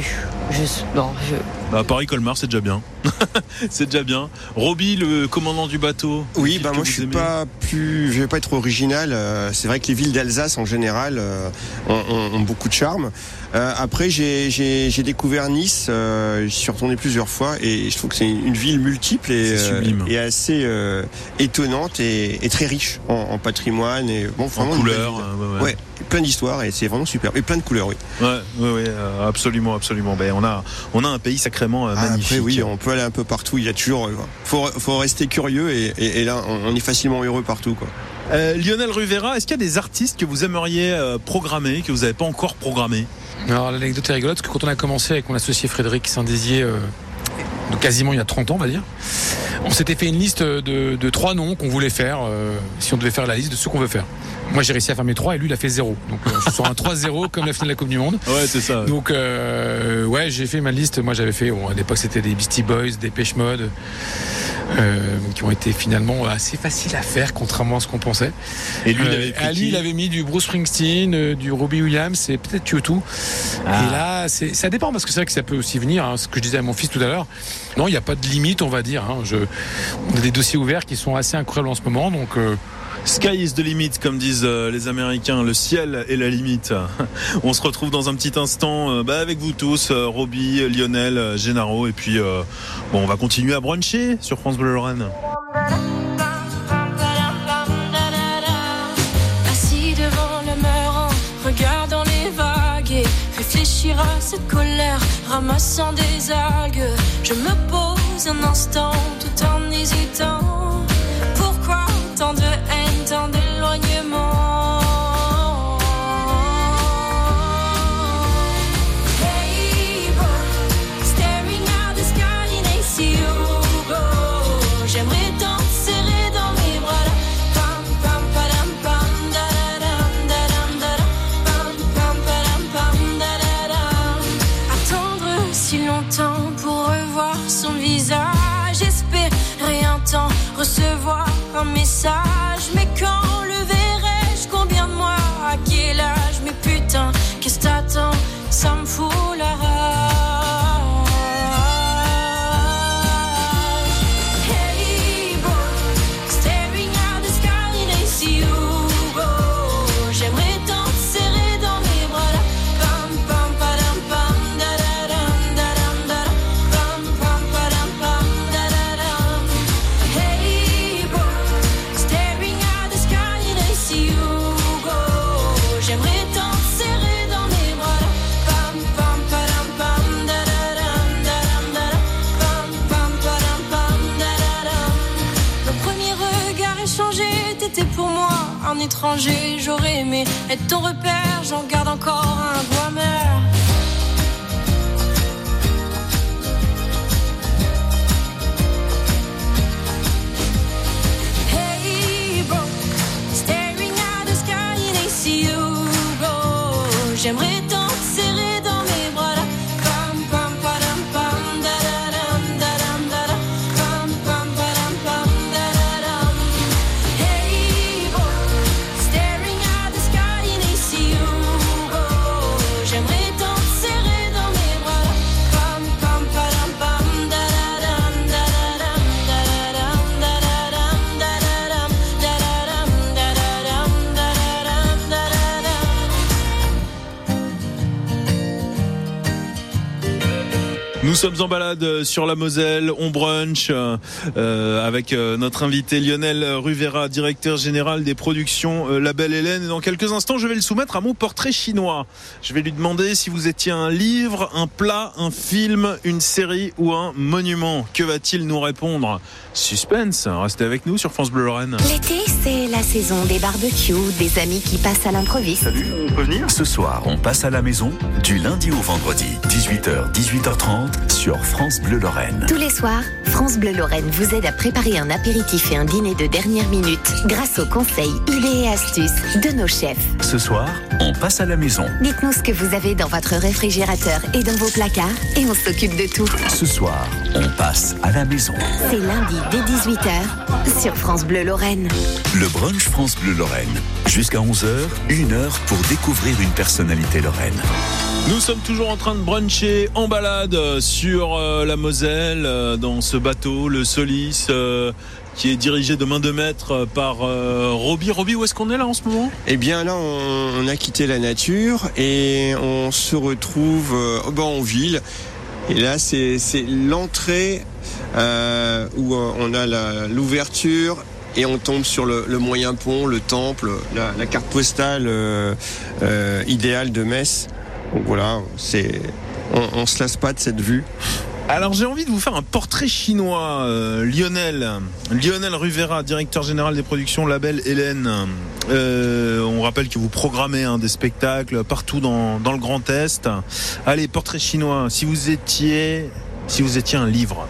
je, non, je, Bah, Paris-Colmar, c'est déjà bien. [laughs] c'est déjà bien. Roby, le commandant du bateau. Oui, bah moi je suis pas plus, je vais pas être original. euh, c'est vrai que les villes d'Alsace en général euh, ont, ont- ont beaucoup de charme. Euh, après, j'ai- découvert Nice. J'y suis retourné plusieurs fois et je trouve que c'est une ville multiple et, et assez étonnante et, et très riche en, en patrimoine et bon, En couleurs. euh, ouais, ouais. Ouais, plein d'histoires et c'est vraiment super. Et plein de couleurs, oui. Ouais, ouais, absolument, absolument. Ben, on a, on a un pays sacrément euh, Ah, magnifique. Après, oui, on peut aller un peu partout. Il y a toujours, euh, faut, faut rester curieux et, et- et là, on, on est facilement heureux partout, quoi. Euh, Lionel Rivera, est-ce qu'il y a des artistes que vous aimeriez euh, programmer, que vous n'avez pas encore programmé Alors l'anecdote est rigolote parce que quand on a commencé avec mon associé Frédéric Saint-Désier, euh, donc quasiment il y a 30 ans on va dire, on s'était fait une liste de, de trois noms qu'on voulait faire, euh, si on devait faire la liste de ceux qu'on veut faire. Moi j'ai réussi à faire mes trois et lui il a fait zéro. Donc euh, je suis sur un 3-0 [laughs] comme la finale de la Coupe du Monde. Ouais, c'est ça. Donc euh, ouais j'ai fait ma liste, moi j'avais fait, bon, à l'époque c'était des Beastie Boys, des Pêche Mode, euh, qui ont été finalement assez faciles à faire contrairement à ce qu'on pensait. Et lui, il Euh, avait qui il avait mis du Bruce Springsteen, euh, du Robbie Williams et peut-être U2. Ah. Et là, ça dépend parce que c'est vrai que ça peut aussi venir. hein, ce que je disais à mon fils tout à l'heure. Non, il n'y a pas de limite, on va dire. hein. Je, on a des dossiers ouverts qui sont assez incroyables en ce moment, donc. euh, Sky is the limit, comme disent euh, les Américains. Le ciel est la limite. [laughs] On se retrouve dans un petit instant euh, bah, avec vous tous, euh, Roby, Lionel, Gennaro. Et puis, bon, on va continuer à bruncher sur France Bleu Lorraine. Assis devant le mur en regardant les vagues et réfléchir à cette colère, ramassant des algues. Je me pose un instant tout en hésitant. Pourquoi tant de haine, message. Mais quand le verrai-je? Combien de mois? À quel âge? Mais putain, qu'est-ce que t'attends? Ça me fout la rage. Sommes en balade sur la Moselle, on brunch euh, avec euh, notre invité Lionel Ruvera, directeur général des productions euh, La Belle Hélène. Et dans quelques instants, je vais le soumettre à mon portrait chinois. Je vais lui demander si vous étiez un livre, un plat, un film, une série ou un monument. Que va-t-il nous répondre? Suspense, restez avec nous sur France Bleu Lorraine. L'été, c'est la saison des barbecues, des amis qui passent à l'improviste. on peut venir? Ce soir, on passe à la maison du lundi au vendredi, 18h, 18h30 sur France Bleu Lorraine. Tous les soirs, France Bleu Lorraine vous aide à préparer un apéritif et un dîner de dernière minute grâce aux conseils, idées et astuces de nos chefs. Ce soir, on passe à la maison. Dites-nous ce que vous avez dans votre réfrigérateur et dans vos placards et on s'occupe de tout. Ce soir, on passe à la maison. C'est lundi dès 18h sur France Bleu Lorraine. Le brunch France Bleu Lorraine. Jusqu'à 11h, une heure pour découvrir une personnalité lorraine. Nous sommes toujours en train de bruncher en balade euh, sur euh, la Moselle, euh, dans ce bateau, le Solis, qui est dirigé de main de maître par Roby. Roby, où est-ce qu'on est là en ce moment? Eh bien là, on, a quitté la nature et on se retrouve euh, ben, en ville. Et là, c'est l'entrée où on a l'ouverture et on tombe sur le, moyen pont, le temple, la, la carte postale idéale de Metz. Donc voilà, c'est on, on se lasse pas de cette vue. Alors j'ai envie de vous faire un portrait chinois, euh, Lionel, Lionel Ruvera, directeur général des productions Label Hélène. Euh, on rappelle que vous programmez hein, des spectacles partout dans, dans le Grand Est. Allez, portrait chinois. Si vous étiez, si vous étiez un livre,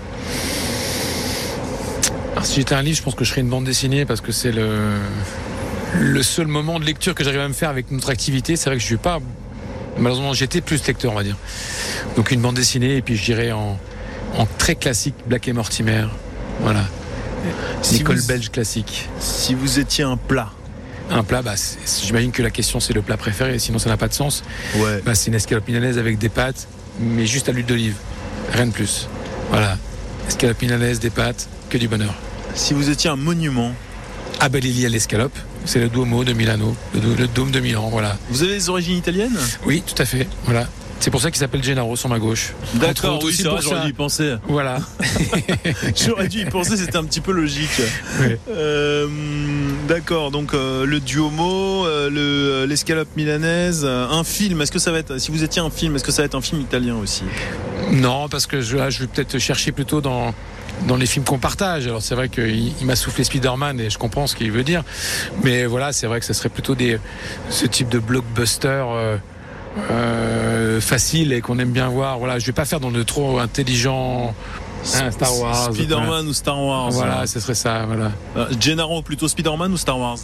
Alors, si j'étais un livre, je pense que je serais une bande dessinée parce que c'est le, le seul moment de lecture que j'arrive à me faire avec notre activité. C'est vrai que je suis pas, malheureusement, j'étais plus lecteur, on va dire. Donc une bande dessinée et puis je dirais en, en très classique, Black et Mortimer. Voilà. Si Nicole vous- belge classique. si vous étiez un plat, Un plat, bah, j'imagine que la question c'est le plat préféré, sinon ça n'a pas de sens. ouais. Bah, c'est une escalope milanaise avec des pâtes, mais juste à l'huile d'olive. Rien de plus. Voilà. Escalope milanaise, des pâtes, que du bonheur. Si vous étiez un monument, Abelili à l'Escalope. C'est le Duomo de Milano, le, dôme de Milan, voilà. Vous avez des origines italiennes? Oui, tout à fait, voilà. C'est pour ça qu'il s'appelle Gennaro sur ma gauche. D'accord, oui, c'est vrai, j'aurais dû y penser. Voilà. [laughs] J'aurais dû y penser, c'était un petit peu logique. Oui. Euh, D'accord, donc euh, le Duomo, euh, le- l'escalope milanaise, euh, un film. Est-ce que ça va être, si vous étiez un film, est-ce que ça va être un film italien aussi? Non, parce que je, là, je vais peut-être chercher plutôt dans, dans les films qu'on partage. Alors c'est vrai qu'il il m'a soufflé Spider-Man et je comprends ce qu'il veut dire. Mais voilà, c'est vrai que ce serait plutôt des, ce type de blockbuster euh, euh, facile et qu'on aime bien voir. Voilà, je vais pas faire dans le trop intelligent. hein, Star Wars. Spider-Man voilà. ou Star Wars Voilà, ce serait ça. Voilà. Euh, Gennaro, plutôt Spider-Man ou Star Wars?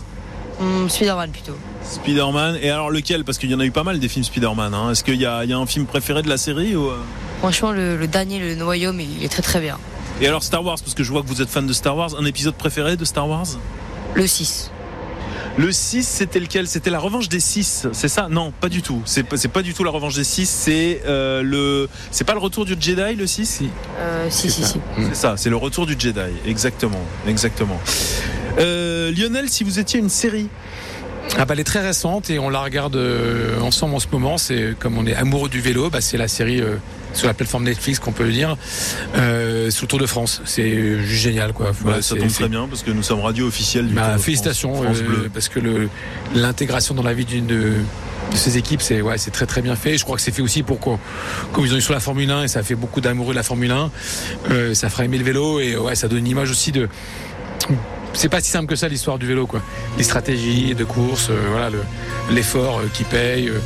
Hum, Spider-Man plutôt. Spider-Man. Et alors lequel? Parce qu'il y en a eu pas mal des films Spider-Man. hein. Est-ce qu'il y a, il y a un film préféré de la série ou... euh? Franchement, le, le dernier, le Noyaume, il est très très bien. Et alors Star Wars, parce que je vois que vous êtes fan de Star Wars, un épisode préféré de Star Wars? Le 6. Le 6, c'était lequel? C'était la revanche des 6, c'est ça? Non, pas du tout. C'est pas, du tout la revanche des 6, c'est euh, le. C'est pas le retour du Jedi, le 6 Si. Euh, si, si, si. C'est ça, c'est le retour du Jedi. Exactement, exactement. Euh, Lionel, si vous étiez une série? Ah bah, elle est très récente et on la regarde ensemble en ce moment. C'est comme on est amoureux du vélo, bah, c'est la série euh, sur la plateforme Netflix qu'on peut le dire euh, sur le Tour de France. C'est juste génial quoi. Voilà, Ouais, ça tombe très bien parce que nous sommes radio officielle du Bah, Tour de France, félicitations France euh, Bleu. parce que l'intégration dans la vie d'une de, de ces équipes c'est ouais c'est très très bien fait. Je crois que c'est fait aussi pour quoi comme ils ont eu sur la Formule 1 et ça fait beaucoup d'amoureux de la Formule 1. euh, ça fera aimer le vélo et ouais ça donne une image aussi de c'est pas si simple que ça l'histoire du vélo quoi. Les stratégies de course, euh, voilà le- l'effort euh, qui paye, euh,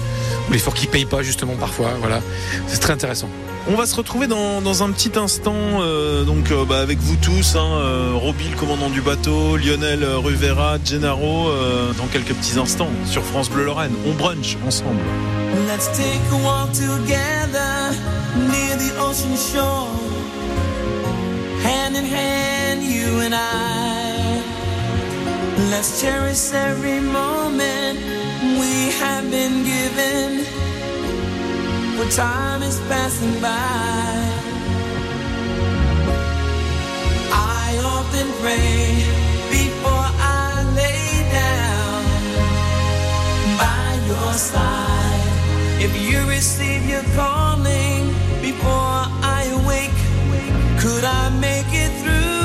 ou l'effort qui paye pas justement parfois. Voilà, c'est très intéressant. On va se retrouver dans, dans un petit instant, euh, donc euh, bah, avec vous tous, hein, euh, Roby, le commandant du bateau, Lionel euh, Rivera, Gennaro, euh, dans quelques petits instants sur France Bleu Lorraine. On brunch ensemble. Let's take a walk together near the ocean shore. Hand in hand, you and I. Let's cherish every moment we have been given. For time is passing by. I often pray before I lay down by your side. If you receive your calling before I awake, could I make it through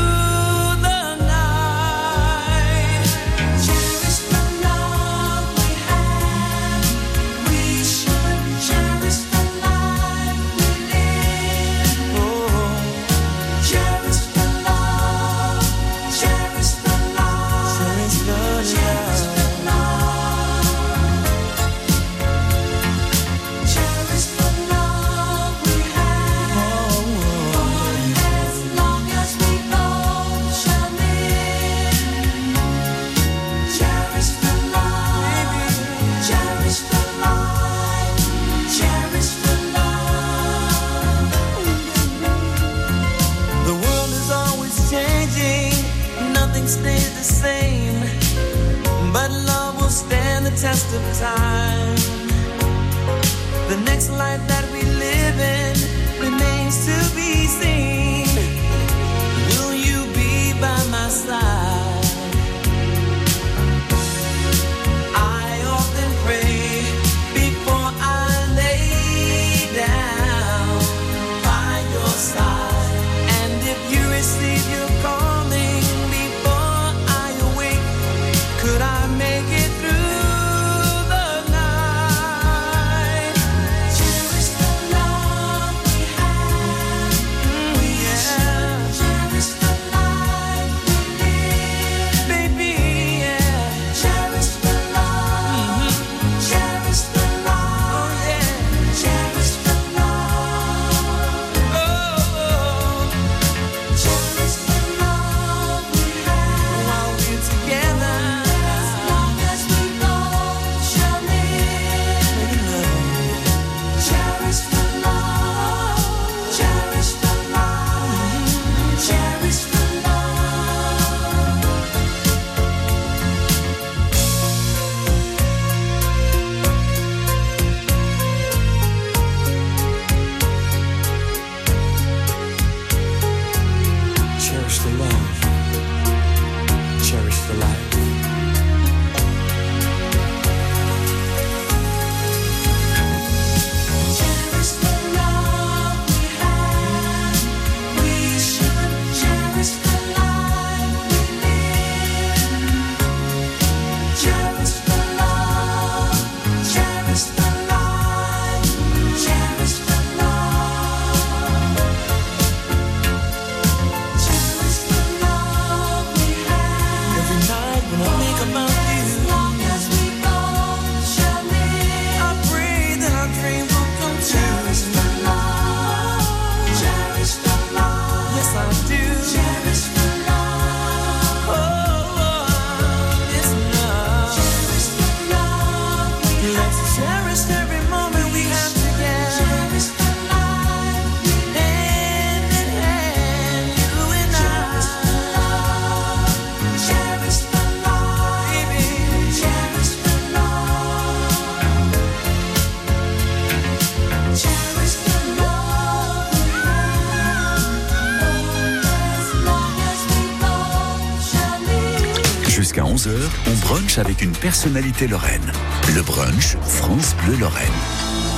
brunch avec une personnalité lorraine. Le brunch France Bleu Lorraine.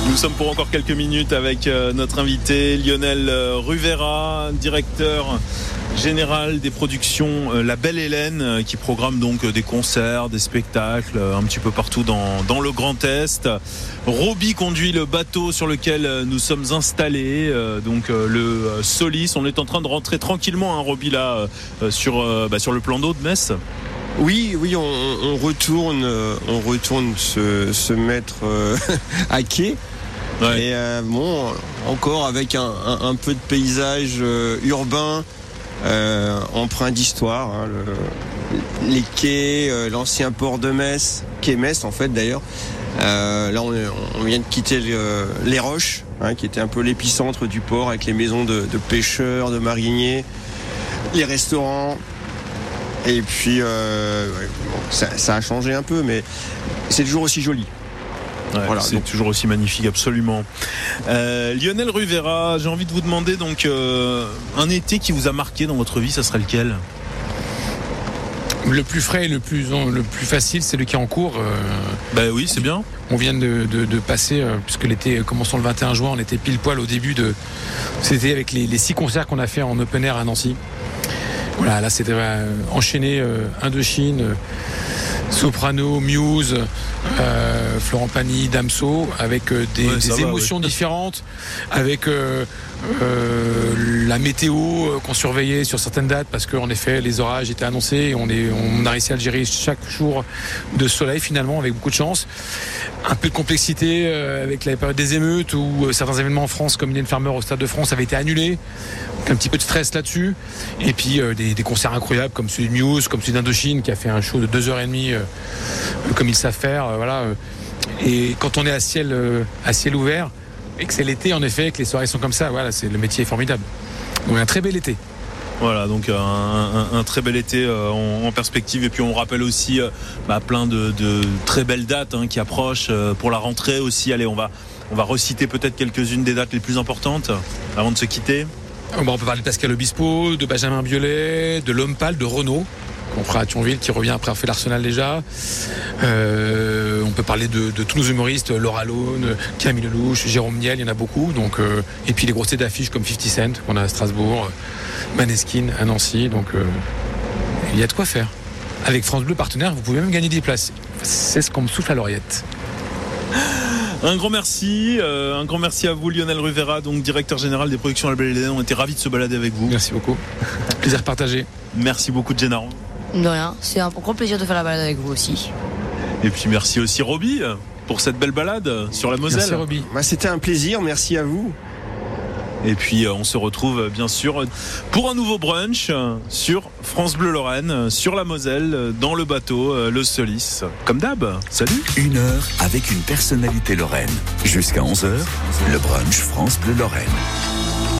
Nous sommes pour encore quelques minutes avec euh, notre invité Lionel euh, Ruvera, directeur général des productions euh, La Belle Hélène, qui programme donc des concerts, des spectacles un petit peu partout dans, le Grand Est. Roby conduit le bateau sur lequel nous sommes installés, donc le Solis. On est en train de rentrer tranquillement, hein, Roby, là, sur, bah, sur le plan d'eau de Metz. Oui, oui, on, on retourne, euh, on retourne se, se mettre euh, [laughs] à quai. Et euh, bon, encore avec un, un- un peu de paysage euh, urbain euh, empreint d'histoire. hein, le- les quais, l'ancien port de Metz, quai Metz en fait d'ailleurs. Là, on, vient de quitter le- les Roches, hein, qui était un peu l'épicentre du port avec les maisons de, de pêcheurs, de mariniers, les restaurants. Et puis, euh, bon, ça, ça a changé un peu, mais c'est toujours aussi joli. Ouais, Voilà, c'est donc- toujours aussi magnifique, absolument. Euh, Lionel Ruvera, j'ai envie de vous demander donc euh, un été qui vous a marqué dans votre vie, ça serait lequel? Le plus frais et le plus, le plus facile, c'est le qui est en cours. Ben oui, c'est bien. On vient de, de- de passer, euh, puisque l'été commençons le 21 juin, on était pile poil au début de. C'était avec les, les six concerts qu'on a fait en open air à Nancy. Voilà, là c'était euh, enchaîné euh, Indochine, euh, Soprano, Muse, euh, Florent Pagny, Damso, avec euh, des, Ouais, va, émotions ouais. différentes, avec euh, euh, la météo qu'on surveillait sur certaines dates, parce qu'en effet les orages étaient annoncés, et on, est, on a réussi à gérer chaque jour de soleil finalement, avec beaucoup de chance. Un peu de complexité avec la période des émeutes, où certains événements en France, comme Mylène Farmer au Stade de France, avaient été annulés. Donc, un petit peu de stress là-dessus. Et puis des, des concerts incroyables comme celui de Muse, comme celui d'Indochine qui a fait un show de 2h30 euh, comme ils savent faire. euh, voilà. euh. Et quand on est à ciel, euh, à ciel ouvert et que c'est l'été en effet, que les soirées sont comme ça, voilà, c'est le métier est formidable. Donc un très bel été. Voilà, donc un, un- un très bel été euh, en, en perspective. Et puis on rappelle aussi euh, bah, plein de, de très belles dates hein, qui approchent euh, pour la rentrée aussi. Allez, on va, on va reciter peut-être quelques-unes des dates les plus importantes avant de se quitter. Euh, bon, on peut parler de Pascal Obispo, de Benjamin Biolay, de L'Homme Pâle, de Renault, qu'on fera à Thionville, qui revient après avoir fait l'Arsenal déjà. Euh, on peut parler de, de tous nos humoristes, Laura Lone, Camille Lelouch, Jérôme Niel, il y en a beaucoup. Donc, euh, et puis les grosses têtes d'affiches comme 50 Cent, qu'on a à Strasbourg, Maneskin à Nancy. Donc euh, il y a de quoi faire. Avec France Bleu partenaire, vous pouvez même gagner des places. C'est ce qu'on me souffle à l'oreillette. [gasps] Un grand merci, euh, un grand merci à vous Lionel Rivera, donc directeur général des productions à la Belle Hélène. On était ravis de se balader avec vous. Merci beaucoup. [laughs] Plaisir partagé. Merci beaucoup Jenna. De rien, c'est un grand plaisir de faire la balade avec vous aussi. Et puis merci aussi Roby pour cette belle balade sur la Moselle. Bah, C'était un plaisir, merci à vous. Et puis euh, on se retrouve euh, bien sûr pour un nouveau brunch euh, sur France Bleu Lorraine, sur la Moselle, dans le bateau, le Solis. Comme d'hab, salut Une heure avec une personnalité lorraine. Jusqu'à 11h, le brunch France Bleu Lorraine.